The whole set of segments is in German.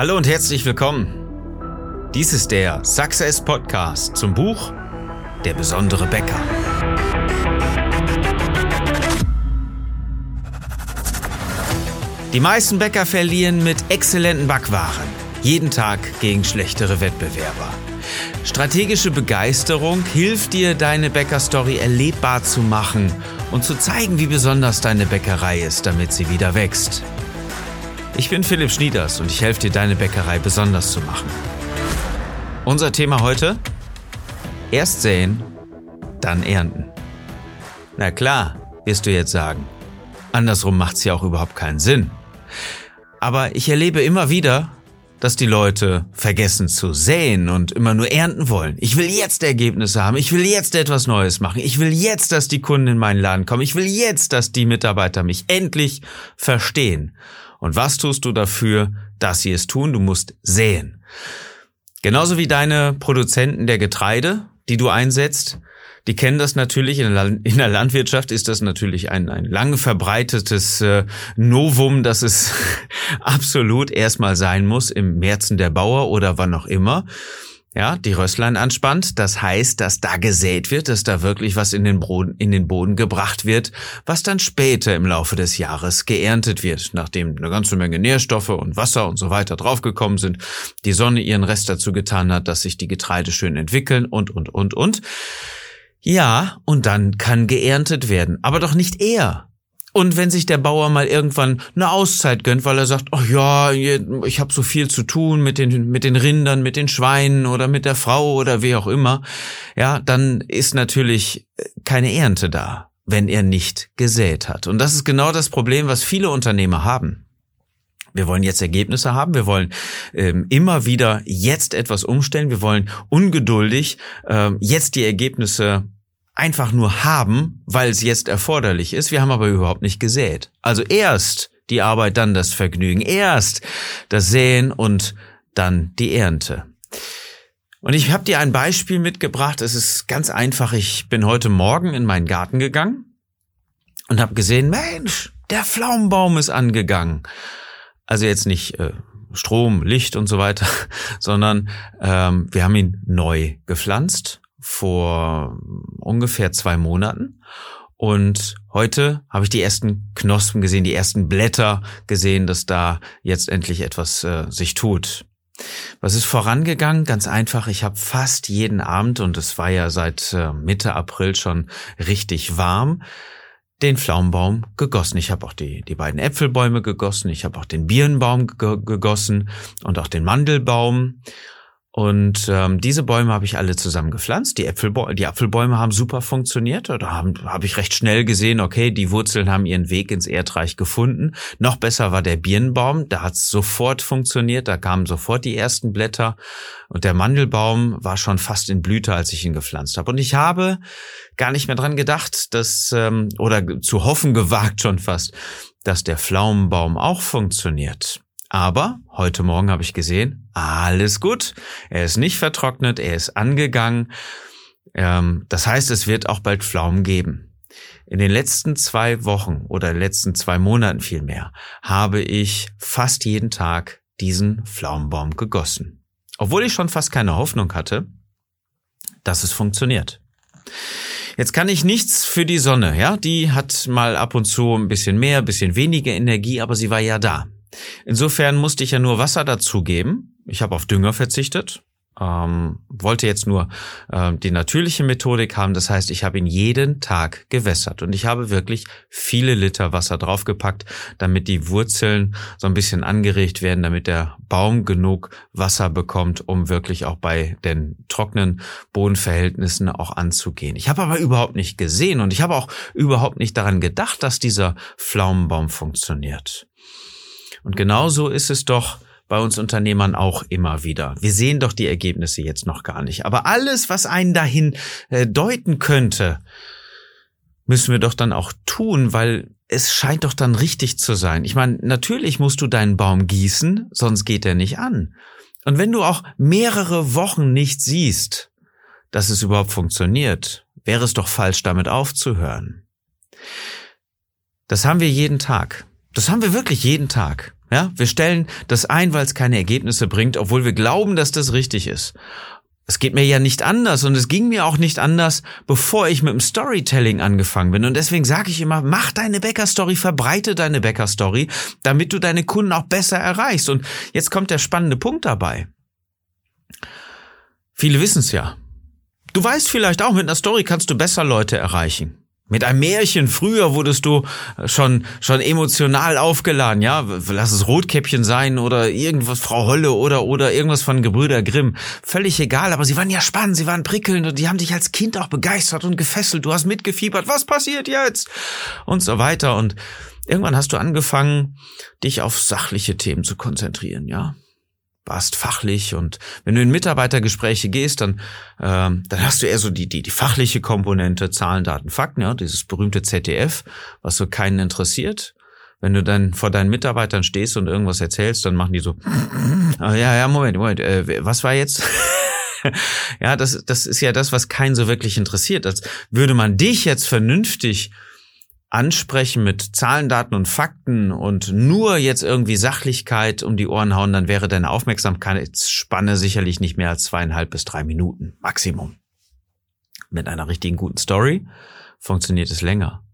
Hallo und herzlich willkommen. Dies ist der Success Podcast zum Buch Der besondere Bäcker. Die meisten Bäcker verlieren mit exzellenten Backwaren jeden Tag gegen schlechtere Wettbewerber. Strategische Begeisterung hilft dir, deine Bäckerstory erlebbar zu machen und zu zeigen, wie besonders deine Bäckerei ist, damit sie wieder wächst. Ich bin Philipp Schnieders und ich helfe dir, deine Bäckerei besonders zu machen. Unser Thema heute? Erst säen, dann ernten. Na klar, wirst du jetzt sagen. Andersrum macht's ja auch überhaupt keinen Sinn. Aber ich erlebe immer wieder, dass die Leute vergessen zu säen und immer nur ernten wollen. Ich will jetzt Ergebnisse haben. Ich will jetzt etwas Neues machen. Ich will jetzt, dass die Kunden in meinen Laden kommen. Ich will jetzt, dass die Mitarbeiter mich endlich verstehen. Und was tust du dafür, dass sie es tun? Du musst säen. Genauso wie deine Produzenten der Getreide, die du einsetzt, die kennen das natürlich. In der, Landwirtschaft ist das natürlich ein, ein lang verbreitetes äh, Novum, dass es absolut erstmal sein muss im Märzen der Bauer oder wann auch immer ja, die Rösslein anspannt. Das heißt, dass da gesät wird, dass da wirklich was in den, Boden, in den Boden gebracht wird, was dann später im Laufe des Jahres geerntet wird, nachdem eine ganze Menge Nährstoffe und Wasser und so weiter draufgekommen sind, die Sonne ihren Rest dazu getan hat, dass sich die Getreide schön entwickeln und, und, und, und. Ja, und dann kann geerntet werden, aber doch nicht er. Und wenn sich der Bauer mal irgendwann eine Auszeit gönnt, weil er sagt, ach ja, ich habe so viel zu tun mit den mit den Rindern, mit den Schweinen oder mit der Frau oder wie auch immer, ja, dann ist natürlich äh, keine Ernte da, wenn er nicht gesät hat. Und das ist genau das Problem, was viele Unternehmer haben. Wir wollen jetzt Ergebnisse haben, wir wollen ähm, immer wieder jetzt etwas umstellen, wir wollen ungeduldig ähm, jetzt die Ergebnisse einfach nur haben, weil es jetzt erforderlich ist. Wir haben aber überhaupt nicht gesät. Also erst die Arbeit, dann das Vergnügen. Erst das Säen und dann die Ernte. Und ich habe dir ein Beispiel mitgebracht. Es ist ganz einfach. Ich bin heute Morgen in meinen Garten gegangen und habe gesehen, Mensch, der Pflaumenbaum ist angegangen. Also jetzt nicht äh, Strom, Licht und so weiter, sondern ähm, wir haben ihn neu gepflanzt vor ungefähr zwei Monaten. Und heute habe ich die ersten Knospen gesehen, die ersten Blätter gesehen, dass da jetzt endlich etwas äh, sich tut. Was ist vorangegangen? Ganz einfach, ich habe fast jeden Abend, und es war ja seit äh, Mitte April schon richtig warm, den Pflaumenbaum gegossen. Ich habe auch die, die beiden Äpfelbäume gegossen, ich habe auch den Birnbaum gegossen und auch den Mandelbaum. Und ähm, diese Bäume habe ich alle zusammen gepflanzt. Die, Äpfelbäume, die Apfelbäume haben super funktioniert. Da habe hab ich recht schnell gesehen, okay, die Wurzeln haben ihren Weg ins Erdreich gefunden. Noch besser war der Birnbaum. Da hat es sofort funktioniert. Da kamen sofort die ersten Blätter. Und der Mandelbaum war schon fast in Blüte, als ich ihn gepflanzt habe. Und ich habe gar nicht mehr dran gedacht, dass, ähm, oder zu hoffen gewagt schon fast, dass der Pflaumenbaum auch funktioniert. Aber heute Morgen habe ich gesehen, alles gut. Er ist nicht vertrocknet, er ist angegangen. Ähm, das heißt, es wird auch bald Pflaumen geben. In den letzten zwei Wochen oder letzten zwei Monaten vielmehr habe ich fast jeden Tag diesen Pflaumenbaum gegossen. Obwohl ich schon fast keine Hoffnung hatte, dass es funktioniert. Jetzt kann ich nichts für die Sonne, ja, die hat mal ab und zu ein bisschen mehr, ein bisschen weniger Energie, aber sie war ja da. Insofern musste ich ja nur Wasser dazugeben. Ich habe auf Dünger verzichtet. Ähm, wollte jetzt nur äh, die natürliche Methodik haben. Das heißt, ich habe ihn jeden Tag gewässert und ich habe wirklich viele Liter Wasser draufgepackt, damit die Wurzeln so ein bisschen angeregt werden, damit der Baum genug Wasser bekommt, um wirklich auch bei den trockenen Bodenverhältnissen auch anzugehen. Ich habe aber überhaupt nicht gesehen und ich habe auch überhaupt nicht daran gedacht, dass dieser Pflaumenbaum funktioniert. Und genauso ist es doch bei uns Unternehmern auch immer wieder. Wir sehen doch die Ergebnisse jetzt noch gar nicht. Aber alles, was einen dahin äh, deuten könnte, müssen wir doch dann auch tun, weil es scheint doch dann richtig zu sein. Ich meine, natürlich musst du deinen Baum gießen, sonst geht er nicht an. Und wenn du auch mehrere Wochen nicht siehst, dass es überhaupt funktioniert, wäre es doch falsch, damit aufzuhören. Das haben wir jeden Tag. Das haben wir wirklich jeden Tag. Ja, wir stellen das ein, weil es keine Ergebnisse bringt, obwohl wir glauben, dass das richtig ist. Es geht mir ja nicht anders und es ging mir auch nicht anders, bevor ich mit dem Storytelling angefangen bin. Und deswegen sage ich immer, mach deine Bäcker-Story, verbreite deine Bäcker-Story, damit du deine Kunden auch besser erreichst. Und jetzt kommt der spannende Punkt dabei. Viele wissen es ja. Du weißt vielleicht auch, mit einer Story kannst du besser Leute erreichen. Mit einem Märchen früher wurdest du schon, schon emotional aufgeladen, ja. Lass es Rotkäppchen sein oder irgendwas, Frau Holle oder, oder irgendwas von Gebrüder Grimm. Völlig egal, aber sie waren ja spannend, sie waren prickelnd und die haben dich als Kind auch begeistert und gefesselt. Du hast mitgefiebert. Was passiert jetzt? Und so weiter. Und irgendwann hast du angefangen, dich auf sachliche Themen zu konzentrieren, ja warst fachlich und wenn du in Mitarbeitergespräche gehst, dann, ähm, dann hast du eher so die, die, die fachliche Komponente, Zahlen, Daten, Fakten, ja, dieses berühmte ZDF, was so keinen interessiert. Wenn du dann vor deinen Mitarbeitern stehst und irgendwas erzählst, dann machen die so, ah, ja, ja, Moment, Moment, äh, was war jetzt? ja, das, das ist ja das, was keinen so wirklich interessiert. Als würde man dich jetzt vernünftig ansprechen mit Zahlen, Daten und Fakten und nur jetzt irgendwie Sachlichkeit um die Ohren hauen, dann wäre deine Aufmerksamkeitsspanne sicherlich nicht mehr als zweieinhalb bis drei Minuten Maximum. Mit einer richtigen guten Story funktioniert es länger.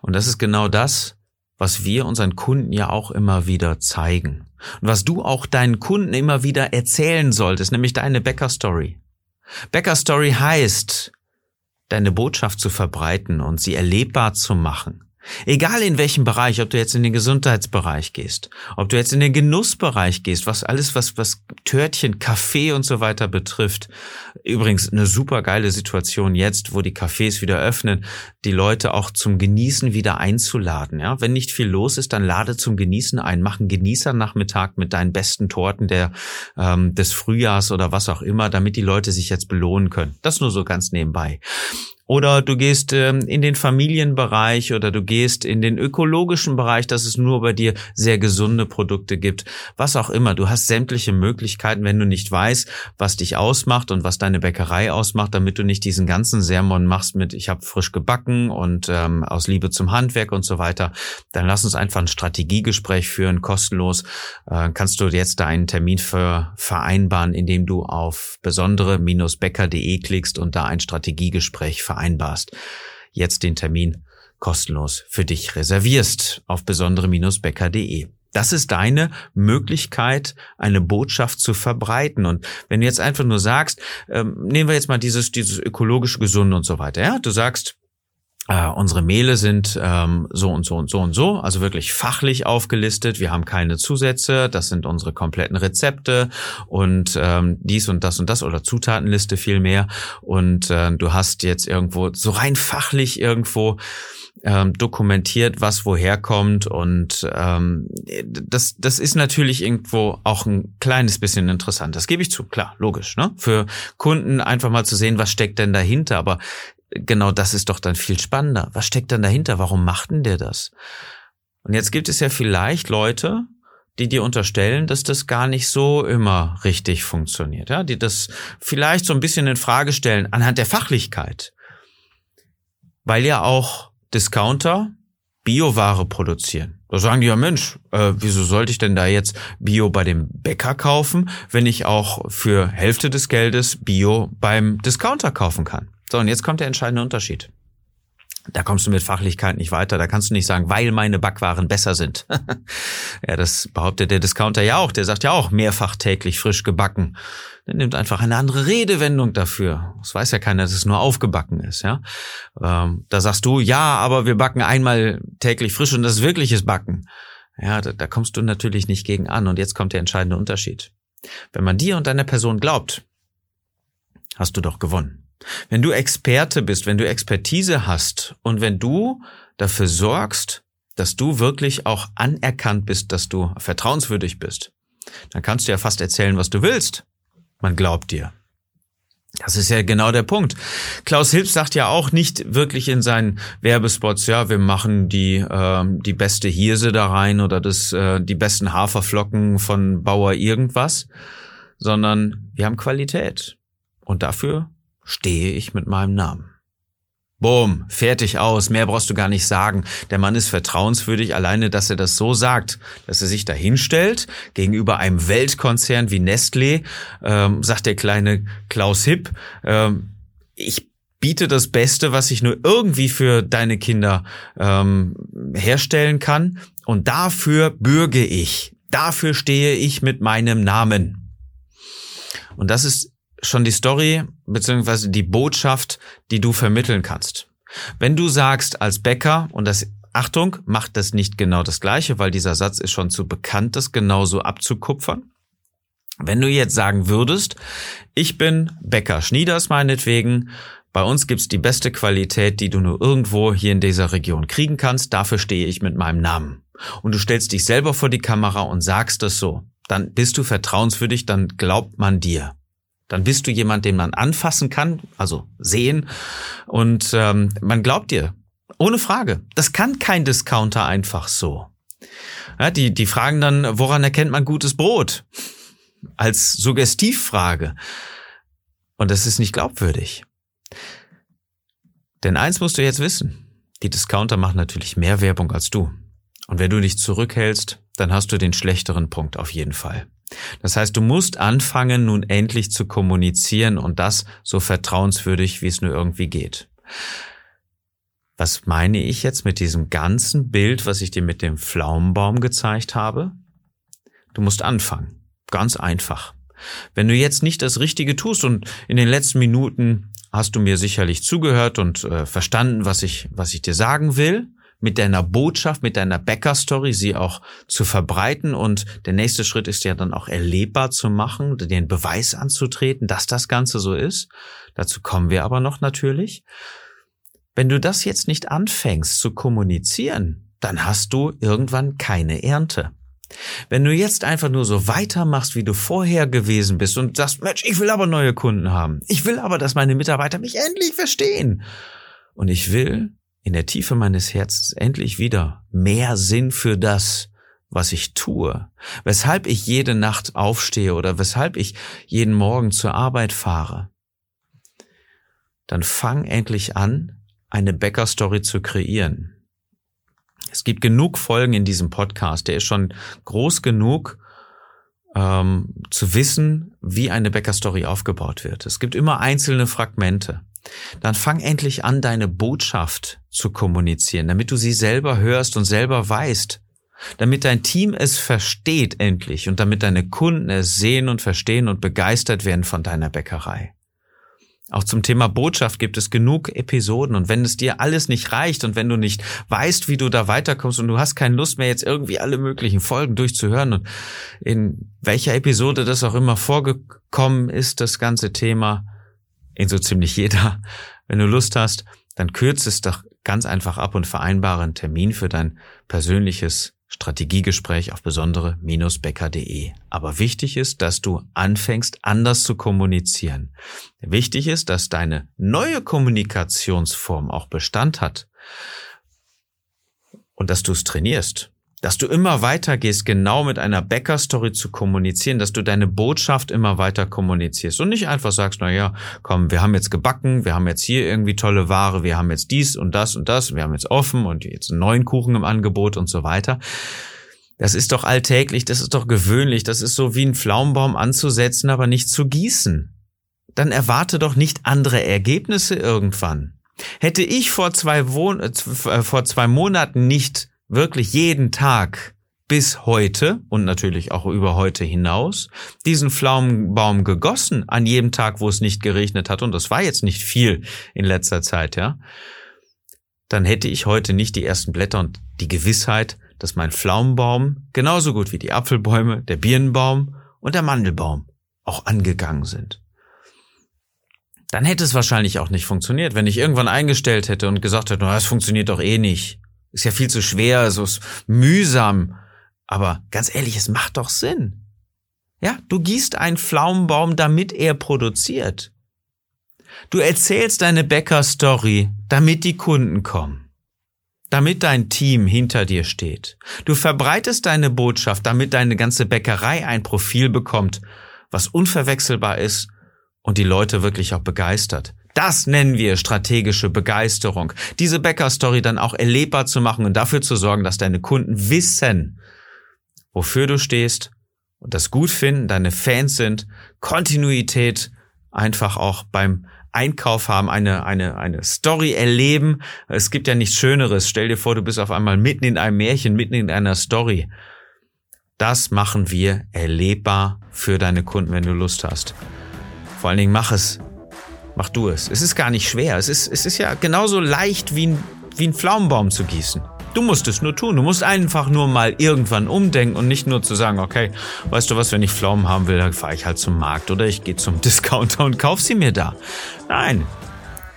Und das ist genau das, was wir unseren Kunden ja auch immer wieder zeigen. Und was du auch deinen Kunden immer wieder erzählen solltest, nämlich deine Bäcker-Story. Bäcker-Story heißt, deine Botschaft zu verbreiten und sie erlebbar zu machen. Egal in welchem Bereich, ob du jetzt in den Gesundheitsbereich gehst, ob du jetzt in den Genussbereich gehst, was alles, was, was Törtchen, Kaffee und so weiter betrifft. Übrigens eine super geile Situation jetzt, wo die Cafés wieder öffnen, die Leute auch zum Genießen wieder einzuladen. Ja, wenn nicht viel los ist, dann lade zum Genießen ein, mach einen Genießernachmittag mit deinen besten Torten der, ähm, des Frühjahrs oder was auch immer, damit die Leute sich jetzt belohnen können. Das nur so ganz nebenbei. Oder du gehst ähm, in den Familienbereich oder du gehst in den ökologischen Bereich, dass es nur bei dir sehr gesunde Produkte gibt. Was auch immer. Du hast sämtliche Möglichkeiten, wenn du nicht weißt, was dich ausmacht und was deine Bäckerei ausmacht, damit du nicht diesen ganzen Sermon machst mit, ich habe frisch gebacken und ähm, aus Liebe zum Handwerk und so weiter. Dann lass uns einfach ein Strategiegespräch führen, kostenlos. Äh, kannst du jetzt da einen Termin für vereinbaren, indem du auf besondere-bäcker.de klickst und da ein Strategiegespräch vereinbarst vereinbarst, jetzt den Termin kostenlos für dich reservierst auf besondere-becker.de. Das ist deine Möglichkeit, eine Botschaft zu verbreiten. Und wenn du jetzt einfach nur sagst, ähm, nehmen wir jetzt mal dieses, dieses ökologische Gesunde und so weiter. Ja, du sagst, äh, unsere Mehle sind ähm, so und so und so und so, also wirklich fachlich aufgelistet. Wir haben keine Zusätze, das sind unsere kompletten Rezepte und ähm, dies und das und das oder Zutatenliste vielmehr. Und äh, du hast jetzt irgendwo so rein fachlich irgendwo ähm, dokumentiert, was woher kommt und ähm, das, das ist natürlich irgendwo auch ein kleines bisschen interessant. Das gebe ich zu, klar, logisch. Ne? Für Kunden einfach mal zu sehen, was steckt denn dahinter. Aber genau das ist doch dann viel spannender. Was steckt dann dahinter? Warum macht denn der das? Und jetzt gibt es ja vielleicht Leute, die dir unterstellen, dass das gar nicht so immer richtig funktioniert, ja, die das vielleicht so ein bisschen in Frage stellen anhand der Fachlichkeit. Weil ja auch Discounter Bioware produzieren. Da sagen die ja, Mensch, äh, wieso sollte ich denn da jetzt Bio bei dem Bäcker kaufen, wenn ich auch für Hälfte des Geldes Bio beim Discounter kaufen kann? So, und jetzt kommt der entscheidende Unterschied. Da kommst du mit Fachlichkeit nicht weiter. Da kannst du nicht sagen, weil meine Backwaren besser sind. ja, das behauptet der Discounter ja auch. Der sagt ja auch mehrfach täglich frisch gebacken. Der nimmt einfach eine andere Redewendung dafür. Das weiß ja keiner, dass es nur aufgebacken ist. Ja, ähm, da sagst du, ja, aber wir backen einmal täglich frisch und das ist wirkliches Backen. Ja, da, da kommst du natürlich nicht gegen an. Und jetzt kommt der entscheidende Unterschied. Wenn man dir und deiner Person glaubt, hast du doch gewonnen. Wenn du Experte bist, wenn du Expertise hast und wenn du dafür sorgst, dass du wirklich auch anerkannt bist, dass du vertrauenswürdig bist, dann kannst du ja fast erzählen, was du willst. Man glaubt dir. Das ist ja genau der Punkt. Klaus Hilbs sagt ja auch nicht wirklich in seinen Werbespots, ja, wir machen die äh, die beste Hirse da rein oder das äh, die besten Haferflocken von Bauer irgendwas, sondern wir haben Qualität und dafür stehe ich mit meinem Namen. Boom, fertig aus, mehr brauchst du gar nicht sagen. Der Mann ist vertrauenswürdig, alleine, dass er das so sagt, dass er sich da hinstellt, gegenüber einem Weltkonzern wie Nestlé, ähm, sagt der kleine Klaus Hipp, ähm, ich biete das Beste, was ich nur irgendwie für deine Kinder ähm, herstellen kann und dafür bürge ich, dafür stehe ich mit meinem Namen. Und das ist schon die Story beziehungsweise die Botschaft, die du vermitteln kannst. Wenn du sagst als Bäcker, und das Achtung, macht das nicht genau das gleiche, weil dieser Satz ist schon zu bekannt, das genauso abzukupfern. Wenn du jetzt sagen würdest, ich bin Bäcker Schnieders meinetwegen, bei uns gibt's die beste Qualität, die du nur irgendwo hier in dieser Region kriegen kannst, dafür stehe ich mit meinem Namen. Und du stellst dich selber vor die Kamera und sagst es so, dann bist du vertrauenswürdig, dann glaubt man dir. Dann bist du jemand, den man anfassen kann, also sehen. Und ähm, man glaubt dir. Ohne Frage. Das kann kein Discounter einfach so. Ja, die, die fragen dann, woran erkennt man gutes Brot? Als Suggestivfrage. Und das ist nicht glaubwürdig. Denn eins musst du jetzt wissen. Die Discounter machen natürlich mehr Werbung als du. Und wenn du dich zurückhältst, dann hast du den schlechteren Punkt auf jeden Fall. Das heißt, du musst anfangen, nun endlich zu kommunizieren und das so vertrauenswürdig, wie es nur irgendwie geht. Was meine ich jetzt mit diesem ganzen Bild, was ich dir mit dem Pflaumenbaum gezeigt habe? Du musst anfangen. Ganz einfach. Wenn du jetzt nicht das Richtige tust und in den letzten Minuten hast du mir sicherlich zugehört und äh, verstanden, was ich, was ich dir sagen will, mit deiner Botschaft, mit deiner Bäcker-Story sie auch zu verbreiten und der nächste Schritt ist ja dann auch erlebbar zu machen, den Beweis anzutreten, dass das Ganze so ist. Dazu kommen wir aber noch natürlich. Wenn du das jetzt nicht anfängst zu kommunizieren, dann hast du irgendwann keine Ernte. Wenn du jetzt einfach nur so weitermachst, wie du vorher gewesen bist und sagst, Mensch, ich will aber neue Kunden haben. Ich will aber, dass meine Mitarbeiter mich endlich verstehen. Und ich will, in der Tiefe meines Herzens endlich wieder mehr Sinn für das, was ich tue, weshalb ich jede Nacht aufstehe oder weshalb ich jeden Morgen zur Arbeit fahre, dann fang endlich an, eine Bäcker-Story zu kreieren. Es gibt genug Folgen in diesem Podcast, der ist schon groß genug, ähm, zu wissen, wie eine Bäcker-Story aufgebaut wird. Es gibt immer einzelne Fragmente dann fang endlich an, deine Botschaft zu kommunizieren, damit du sie selber hörst und selber weißt, damit dein Team es versteht endlich und damit deine Kunden es sehen und verstehen und begeistert werden von deiner Bäckerei. Auch zum Thema Botschaft gibt es genug Episoden und wenn es dir alles nicht reicht und wenn du nicht weißt, wie du da weiterkommst und du hast keine Lust mehr, jetzt irgendwie alle möglichen Folgen durchzuhören und in welcher Episode das auch immer vorgekommen ist, das ganze Thema, in so ziemlich jeder. Wenn du Lust hast, dann kürze es doch ganz einfach ab und vereinbare einen Termin für dein persönliches Strategiegespräch auf besondere-becker.de. Aber wichtig ist, dass du anfängst, anders zu kommunizieren. Wichtig ist, dass deine neue Kommunikationsform auch Bestand hat und dass du es trainierst dass du immer weiter gehst, genau mit einer Bäcker-Story zu kommunizieren, dass du deine Botschaft immer weiter kommunizierst und nicht einfach sagst, na ja, komm, wir haben jetzt gebacken, wir haben jetzt hier irgendwie tolle Ware, wir haben jetzt dies und das und das, wir haben jetzt offen und jetzt einen neuen Kuchen im Angebot und so weiter. Das ist doch alltäglich, das ist doch gewöhnlich, das ist so wie ein Pflaumenbaum anzusetzen, aber nicht zu gießen. Dann erwarte doch nicht andere Ergebnisse irgendwann. Hätte ich vor zwei, Wohn äh, vor zwei Monaten nicht wirklich jeden Tag bis heute und natürlich auch über heute hinaus diesen Pflaumenbaum gegossen an jedem Tag, wo es nicht geregnet hat und das war jetzt nicht viel in letzter Zeit, ja, dann hätte ich heute nicht die ersten Blätter und die Gewissheit, dass mein Pflaumenbaum genauso gut wie die Apfelbäume, der Birnenbaum und der Mandelbaum auch angegangen sind. Dann hätte es wahrscheinlich auch nicht funktioniert, wenn ich irgendwann eingestellt hätte und gesagt hätte, es funktioniert doch eh nicht. Ist ja viel zu schwer, so mühsam. Aber ganz ehrlich, es macht doch Sinn. Ja, du gießt einen Pflaumenbaum, damit er produziert. Du erzählst deine Bäcker-Story, damit die Kunden kommen. Damit dein Team hinter dir steht. Du verbreitest deine Botschaft, damit deine ganze Bäckerei ein Profil bekommt, was unverwechselbar ist und die Leute wirklich auch begeistert. Das nennen wir strategische Begeisterung. Diese Bäcker-Story dann auch erlebbar zu machen und dafür zu sorgen, dass deine Kunden wissen, wofür du stehst und das gut finden, deine Fans sind, Kontinuität einfach auch beim Einkauf haben, eine, eine, eine Story erleben. Es gibt ja nichts Schöneres. Stell dir vor, du bist auf einmal mitten in einem Märchen, mitten in einer Story. Das machen wir erlebbar für deine Kunden, wenn du Lust hast. Vor allen Dingen mach es. Mach du es. Es ist gar nicht schwer. Es ist, es ist ja genauso leicht wie ein, wie ein Pflaumenbaum zu gießen. Du musst es nur tun. Du musst einfach nur mal irgendwann umdenken und nicht nur zu sagen, okay, weißt du was, wenn ich Pflaumen haben will, dann fahre ich halt zum Markt oder ich gehe zum Discounter und kauf sie mir da. Nein.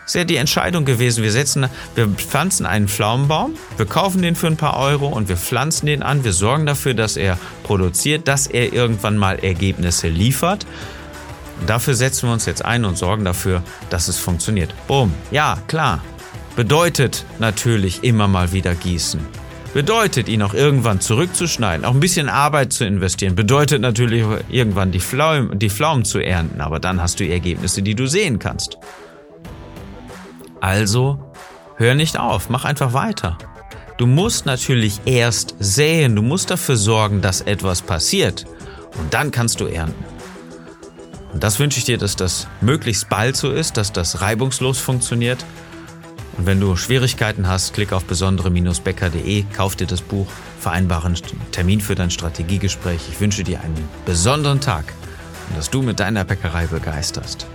Ist ja die Entscheidung gewesen. Wir setzen, wir pflanzen einen Pflaumenbaum, wir kaufen den für ein paar Euro und wir pflanzen den an. Wir sorgen dafür, dass er produziert, dass er irgendwann mal Ergebnisse liefert. Dafür setzen wir uns jetzt ein und sorgen dafür, dass es funktioniert. Boom. Ja, klar. Bedeutet natürlich immer mal wieder gießen. Bedeutet ihn auch irgendwann zurückzuschneiden, auch ein bisschen Arbeit zu investieren. Bedeutet natürlich irgendwann die Pflaumen, die Pflaumen zu ernten, aber dann hast du Ergebnisse, die du sehen kannst. Also, hör nicht auf, mach einfach weiter. Du musst natürlich erst säen, du musst dafür sorgen, dass etwas passiert und dann kannst du ernten. Und das wünsche ich dir, dass das möglichst bald so ist, dass das reibungslos funktioniert und wenn du Schwierigkeiten hast, klick auf besondere-becker.de, kauf dir das Buch, vereinbare einen Termin für dein Strategiegespräch. Ich wünsche dir einen besonderen Tag und dass du mit deiner Bäckerei begeisterst.